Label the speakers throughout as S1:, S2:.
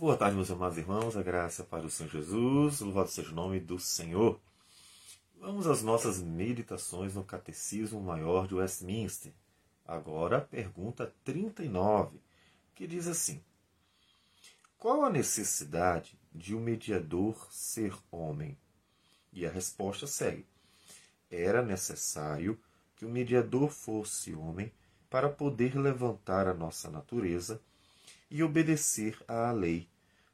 S1: Boa tarde, meus amados irmãos, a graça para o Senhor Jesus, louvado seja o nome do Senhor. Vamos às nossas meditações no Catecismo Maior de Westminster. Agora, a pergunta 39, que diz assim: Qual a necessidade de um mediador ser homem? E a resposta segue: Era necessário que o mediador fosse homem para poder levantar a nossa natureza e obedecer à lei,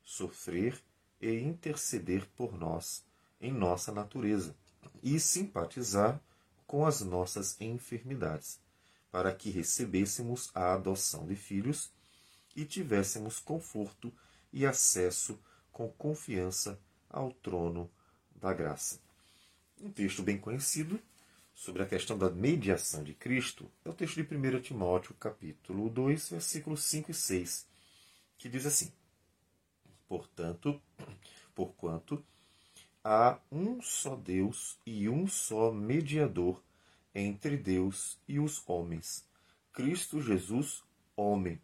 S1: sofrer e interceder por nós em nossa natureza e simpatizar com as nossas enfermidades, para que recebêssemos a adoção de filhos e tivéssemos conforto e acesso com confiança ao trono da graça. Um texto bem conhecido sobre a questão da mediação de Cristo é o texto de 1 Timóteo, capítulo 2, versículos 5 e 6 que diz assim: Portanto, porquanto há um só Deus e um só mediador entre Deus e os homens, Cristo Jesus, homem,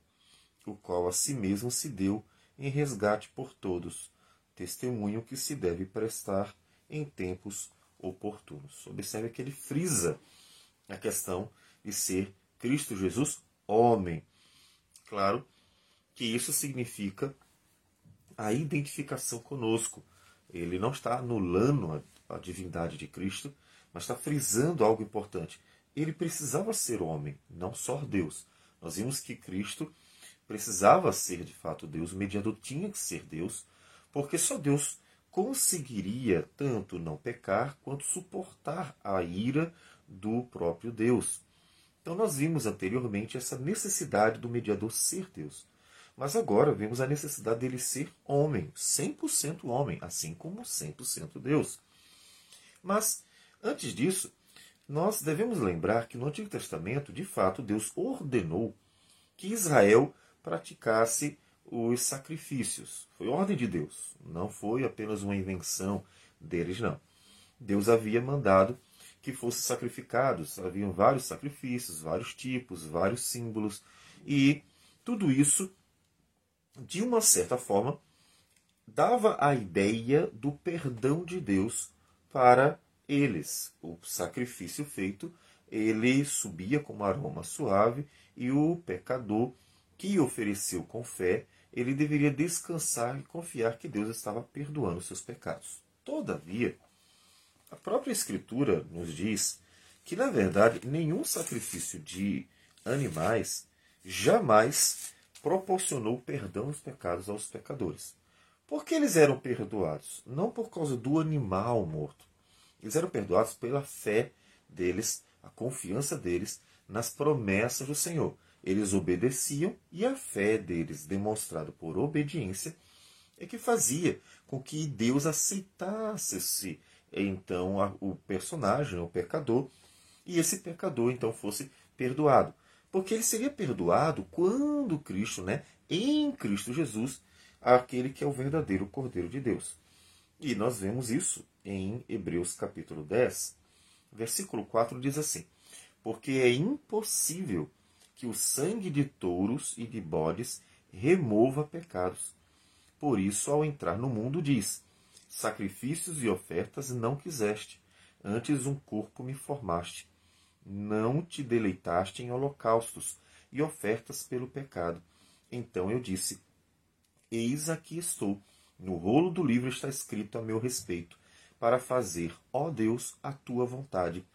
S1: o qual a si mesmo se deu em resgate por todos, testemunho que se deve prestar em tempos oportunos. Observe que ele frisa a questão de ser Cristo Jesus homem. Claro que isso significa a identificação conosco. Ele não está anulando a, a divindade de Cristo, mas está frisando algo importante. Ele precisava ser homem, não só Deus. Nós vimos que Cristo precisava ser de fato Deus, o mediador tinha que ser Deus, porque só Deus conseguiria tanto não pecar quanto suportar a ira do próprio Deus. Então nós vimos anteriormente essa necessidade do mediador ser Deus. Mas agora vemos a necessidade dele ser homem, 100% homem, assim como 100% Deus. Mas, antes disso, nós devemos lembrar que no Antigo Testamento, de fato, Deus ordenou que Israel praticasse os sacrifícios. Foi ordem de Deus, não foi apenas uma invenção deles, não. Deus havia mandado que fossem sacrificados, haviam vários sacrifícios, vários tipos, vários símbolos, e tudo isso de uma certa forma, dava a ideia do perdão de Deus para eles. O sacrifício feito, ele subia como aroma suave e o pecador que ofereceu com fé, ele deveria descansar e confiar que Deus estava perdoando seus pecados. Todavia, a própria Escritura nos diz que, na verdade, nenhum sacrifício de animais jamais proporcionou perdão dos pecados aos pecadores. Por que eles eram perdoados? Não por causa do animal morto. Eles eram perdoados pela fé deles, a confiança deles nas promessas do Senhor. Eles obedeciam e a fé deles, demonstrada por obediência, é que fazia com que Deus aceitasse esse, então o personagem, o pecador, e esse pecador então fosse perdoado. Porque ele seria perdoado quando Cristo, né, em Cristo Jesus, aquele que é o verdadeiro Cordeiro de Deus. E nós vemos isso em Hebreus capítulo 10, versículo 4 diz assim: Porque é impossível que o sangue de touros e de bodes remova pecados. Por isso, ao entrar no mundo, diz: Sacrifícios e ofertas não quiseste, antes um corpo me formaste não te deleitaste em holocaustos e ofertas pelo pecado. Então eu disse: Eis aqui estou. No rolo do livro está escrito a meu respeito, para fazer, ó Deus, a tua vontade.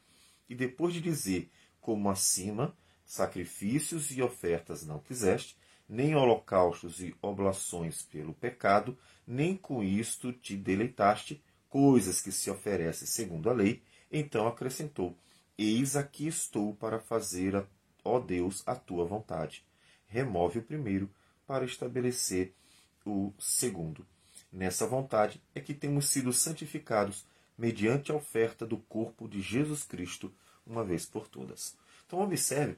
S1: E depois de dizer, como acima, sacrifícios e ofertas não quiseste, nem holocaustos e oblações pelo pecado, nem com isto te deleitaste, coisas que se oferecem segundo a lei, então acrescentou: Eis aqui estou para fazer, ó Deus, a tua vontade. Remove o primeiro para estabelecer o segundo. Nessa vontade é que temos sido santificados mediante a oferta do corpo de Jesus Cristo, uma vez por todas. Então, observe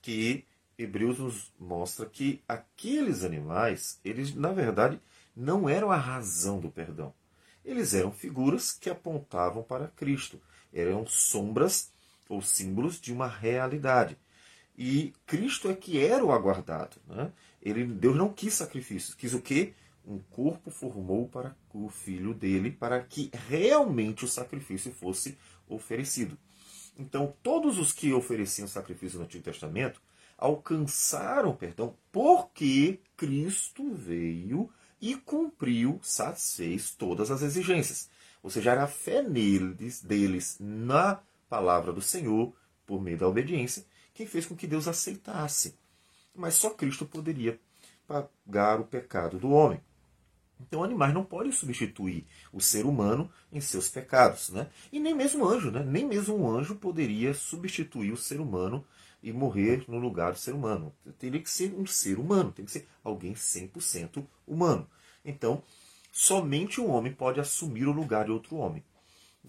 S1: que Hebreus nos mostra que aqueles animais, eles na verdade não eram a razão do perdão. Eles eram figuras que apontavam para Cristo, eram sombras ou símbolos de uma realidade. E Cristo é que era o aguardado. Né? Ele, Deus não quis sacrifícios, quis o quê? um corpo formou para o filho dele, para que realmente o sacrifício fosse oferecido. Então, todos os que ofereciam sacrifício no Antigo Testamento alcançaram perdão porque Cristo veio e cumpriu, satisfez todas as exigências. Ou seja, era a fé neles, deles na palavra do Senhor, por meio da obediência, que fez com que Deus aceitasse. Mas só Cristo poderia pagar o pecado do homem. Então, animais não podem substituir o ser humano em seus pecados. Né? E nem mesmo anjo, né? nem mesmo um anjo poderia substituir o ser humano e morrer no lugar do ser humano. Teria que ser um ser humano, tem que ser alguém 100% humano. Então, somente um homem pode assumir o lugar de outro homem.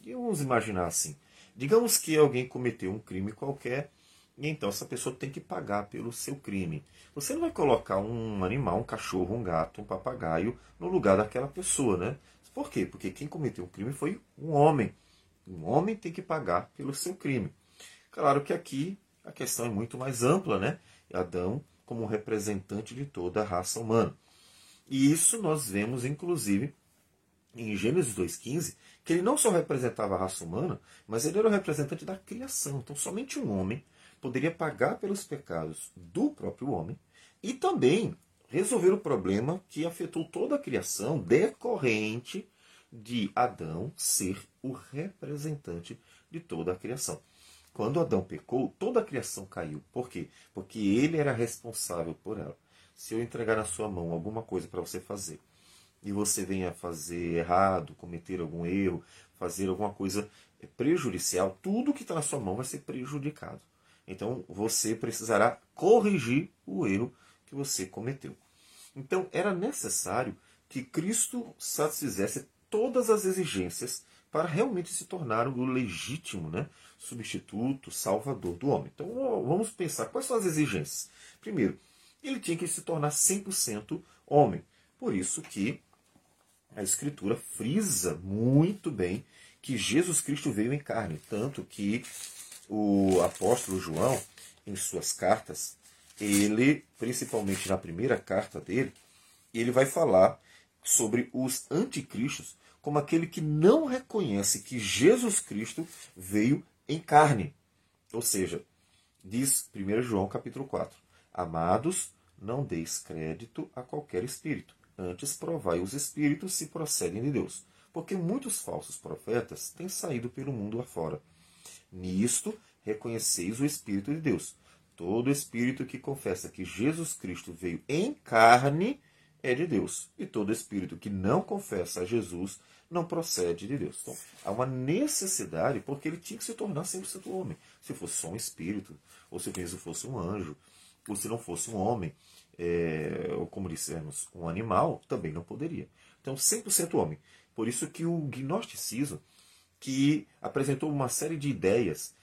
S1: E vamos imaginar assim: digamos que alguém cometeu um crime qualquer e então essa pessoa tem que pagar pelo seu crime. Você não vai colocar um animal, um cachorro, um gato, um papagaio no lugar daquela pessoa, né? Por quê? Porque quem cometeu o crime foi um homem. Um homem tem que pagar pelo seu crime. Claro que aqui a questão é muito mais ampla, né? Adão como representante de toda a raça humana. E isso nós vemos, inclusive, em Gênesis 2,15, que ele não só representava a raça humana, mas ele era o representante da criação. Então, somente um homem poderia pagar pelos pecados do próprio homem e também resolver o problema que afetou toda a criação decorrente de Adão ser o representante de toda a criação. Quando Adão pecou, toda a criação caiu. Por quê? Porque ele era responsável por ela. Se eu entregar na sua mão alguma coisa para você fazer e você venha fazer errado, cometer algum erro, fazer alguma coisa prejudicial, tudo que está na sua mão vai ser prejudicado. Então você precisará corrigir o erro que você cometeu. Então era necessário que Cristo satisfizesse todas as exigências para realmente se tornar o legítimo né, substituto, salvador do homem. Então vamos pensar quais são as exigências. Primeiro, ele tinha que se tornar 100% homem. Por isso que a Escritura frisa muito bem que Jesus Cristo veio em carne, tanto que o apóstolo João, em suas cartas, ele, principalmente na primeira carta dele, ele vai falar sobre os anticristos como aquele que não reconhece que Jesus Cristo veio em carne. Ou seja, diz 1 João capítulo 4, Amados, não deis crédito a qualquer espírito, antes provai os espíritos se procedem de Deus, porque muitos falsos profetas têm saído pelo mundo afora. Nisto reconheceis o Espírito de Deus. Todo espírito que confessa que Jesus Cristo veio em carne é de Deus. E todo espírito que não confessa a Jesus não procede de Deus. Então, há uma necessidade, porque ele tinha que se tornar 100% homem. Se fosse só um espírito, ou se mesmo fosse um anjo, ou se não fosse um homem, é, ou como dissemos, um animal, também não poderia. Então, 100% homem. Por isso que o gnosticismo que apresentou uma série de ideias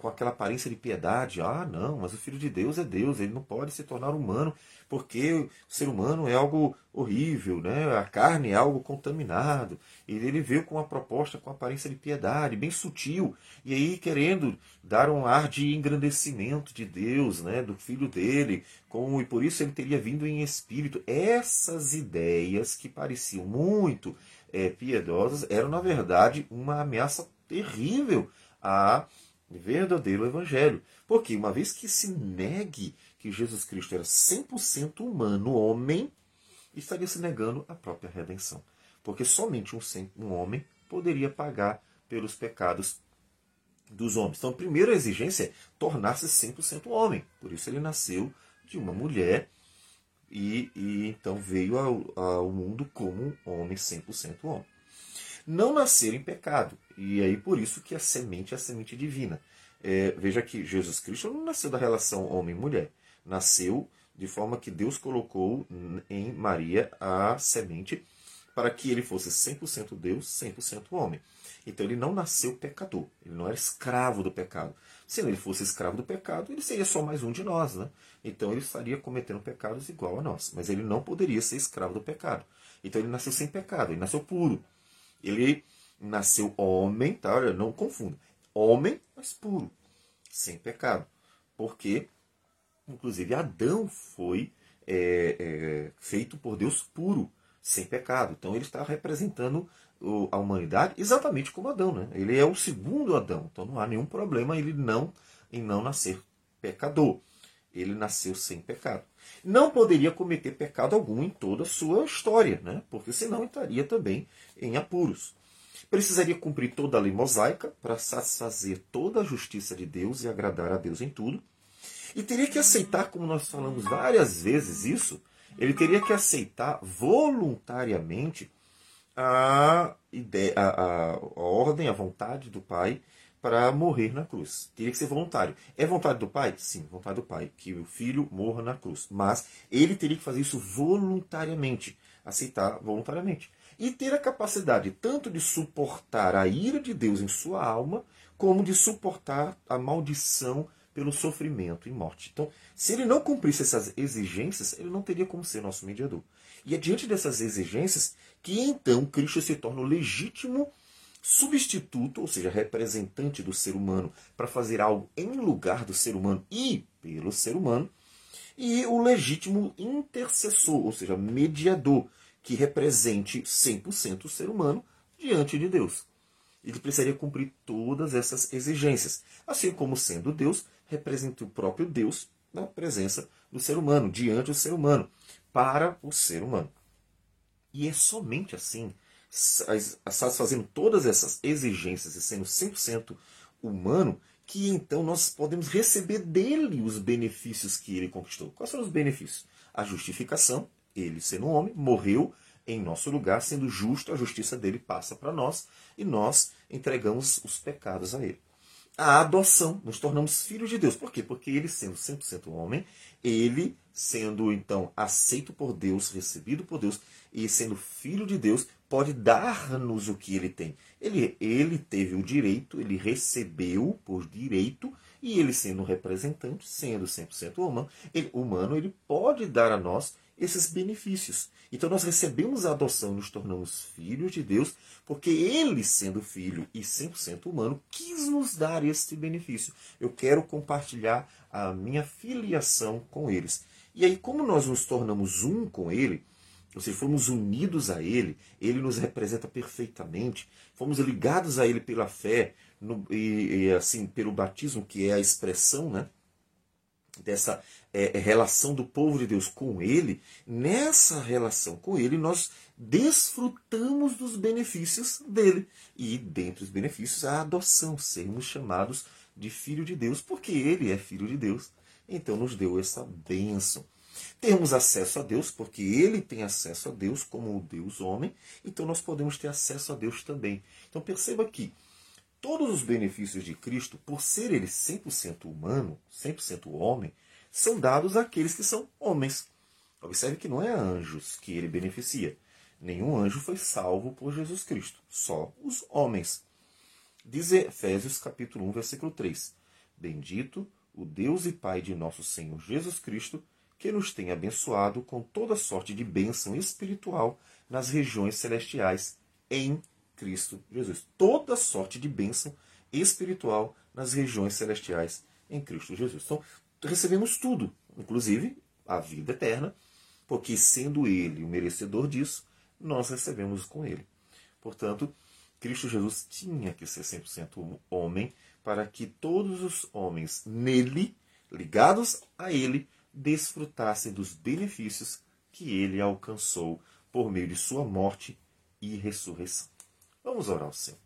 S1: com aquela aparência de piedade. Ah, não, mas o Filho de Deus é Deus, ele não pode se tornar humano, porque o ser humano é algo horrível, né? a carne é algo contaminado. E ele veio com uma proposta com aparência de piedade, bem sutil, e aí querendo dar um ar de engrandecimento de Deus, né? do Filho dele, com, e por isso ele teria vindo em espírito. Essas ideias que pareciam muito é, piedosas eram, na verdade, uma ameaça terrível a verdadeiro evangelho. Porque uma vez que se negue que Jesus Cristo era 100% humano, homem, estaria se negando a própria redenção. Porque somente um, um homem poderia pagar pelos pecados dos homens. Então, a primeira exigência é tornar-se 100% homem. Por isso ele nasceu de uma mulher e, e então veio ao, ao mundo como um homem 100% homem não nascer em pecado. E aí por isso que a semente é a semente divina. É, veja que Jesus Cristo não nasceu da relação homem-mulher. Nasceu de forma que Deus colocou em Maria a semente para que ele fosse 100% Deus, 100% homem. Então ele não nasceu pecador, ele não era escravo do pecado. Se ele fosse escravo do pecado, ele seria só mais um de nós, né? Então ele estaria cometendo pecados igual a nós, mas ele não poderia ser escravo do pecado. Então ele nasceu sem pecado, ele nasceu puro. Ele nasceu homem, tá? Olha, não confunda. Homem, mas puro, sem pecado. Porque, inclusive, Adão foi é, é, feito por Deus puro, sem pecado. Então ele está representando a humanidade exatamente como Adão. Né? Ele é o segundo Adão. Então não há nenhum problema ele não em não nascer pecador. Ele nasceu sem pecado. Não poderia cometer pecado algum em toda a sua história, né? porque senão estaria também em apuros. Precisaria cumprir toda a lei mosaica para satisfazer toda a justiça de Deus e agradar a Deus em tudo. E teria que aceitar, como nós falamos várias vezes isso, ele teria que aceitar voluntariamente a, ideia, a, a, ordem, a vontade do Pai para morrer na cruz. Teria que ser voluntário. É vontade do Pai? Sim, vontade do Pai, que o filho morra na cruz. Mas ele teria que fazer isso voluntariamente, aceitar voluntariamente e ter a capacidade tanto de suportar a ira de Deus em sua alma, como de suportar a maldição pelo sofrimento e morte. Então, se ele não cumprisse essas exigências, ele não teria como ser nosso mediador. E é diante dessas exigências que então Cristo se torna o legítimo substituto, ou seja, representante do ser humano, para fazer algo em lugar do ser humano e pelo ser humano, e o legítimo intercessor, ou seja, mediador, que represente 100% o ser humano diante de Deus. Ele precisaria cumprir todas essas exigências. Assim como sendo Deus, representa o próprio Deus na presença do ser humano, diante do ser humano, para o ser humano. E é somente assim, satisfazendo todas essas exigências e sendo 100% humano, que então nós podemos receber dele os benefícios que ele conquistou. Quais são os benefícios? A justificação, ele sendo homem, morreu em nosso lugar, sendo justo, a justiça dele passa para nós e nós entregamos os pecados a ele. A adoção, nos tornamos filhos de Deus. Por quê? Porque ele, sendo 100% homem, ele, sendo então aceito por Deus, recebido por Deus e sendo filho de Deus, pode dar-nos o que ele tem. Ele, ele teve o direito, ele recebeu por direito, e ele, sendo representante, sendo 100% humano, ele, humano, ele pode dar a nós esses benefícios. Então nós recebemos a adoção nos tornamos filhos de Deus, porque ele, sendo filho e 100% humano, quis nos dar este benefício. Eu quero compartilhar a minha filiação com eles. E aí, como nós nos tornamos um com ele, ou seja, fomos unidos a ele, ele nos representa perfeitamente, fomos ligados a ele pela fé no, e, e assim pelo batismo, que é a expressão, né? Dessa é, é, relação do povo de Deus com Ele, nessa relação com Ele, nós desfrutamos dos benefícios dele. E dentre os benefícios, a adoção, sermos chamados de filho de Deus, porque Ele é filho de Deus. Então nos deu essa bênção. Temos acesso a Deus, porque Ele tem acesso a Deus como o Deus homem, então nós podemos ter acesso a Deus também. Então perceba que todos os benefícios de Cristo, por ser ele 100% humano, 100% homem, são dados àqueles que são homens. Observe que não é anjos que ele beneficia. Nenhum anjo foi salvo por Jesus Cristo, só os homens. Diz Efésios capítulo 1, versículo 3: Bendito o Deus e Pai de nosso Senhor Jesus Cristo, que nos tem abençoado com toda sorte de bênção espiritual nas regiões celestiais em Cristo Jesus. Toda sorte de bênção espiritual nas regiões celestiais em Cristo Jesus. Então, recebemos tudo, inclusive a vida eterna, porque sendo Ele o merecedor disso, nós recebemos com Ele. Portanto, Cristo Jesus tinha que ser 100% homem para que todos os homens nele, ligados a Ele, desfrutassem dos benefícios que Ele alcançou por meio de sua morte e ressurreição. Vamos orar ao Senhor.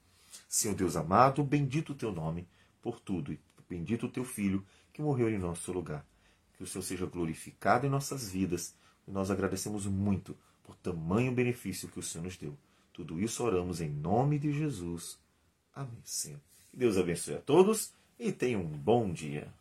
S1: Senhor Deus amado, bendito o teu nome por tudo, e bendito o teu Filho que morreu em nosso lugar. Que o Senhor seja glorificado em nossas vidas, e nós agradecemos muito por tamanho benefício que o Senhor nos deu. Tudo isso oramos em nome de Jesus. Amém, Senhor. Que Deus abençoe a todos e tenha um bom dia.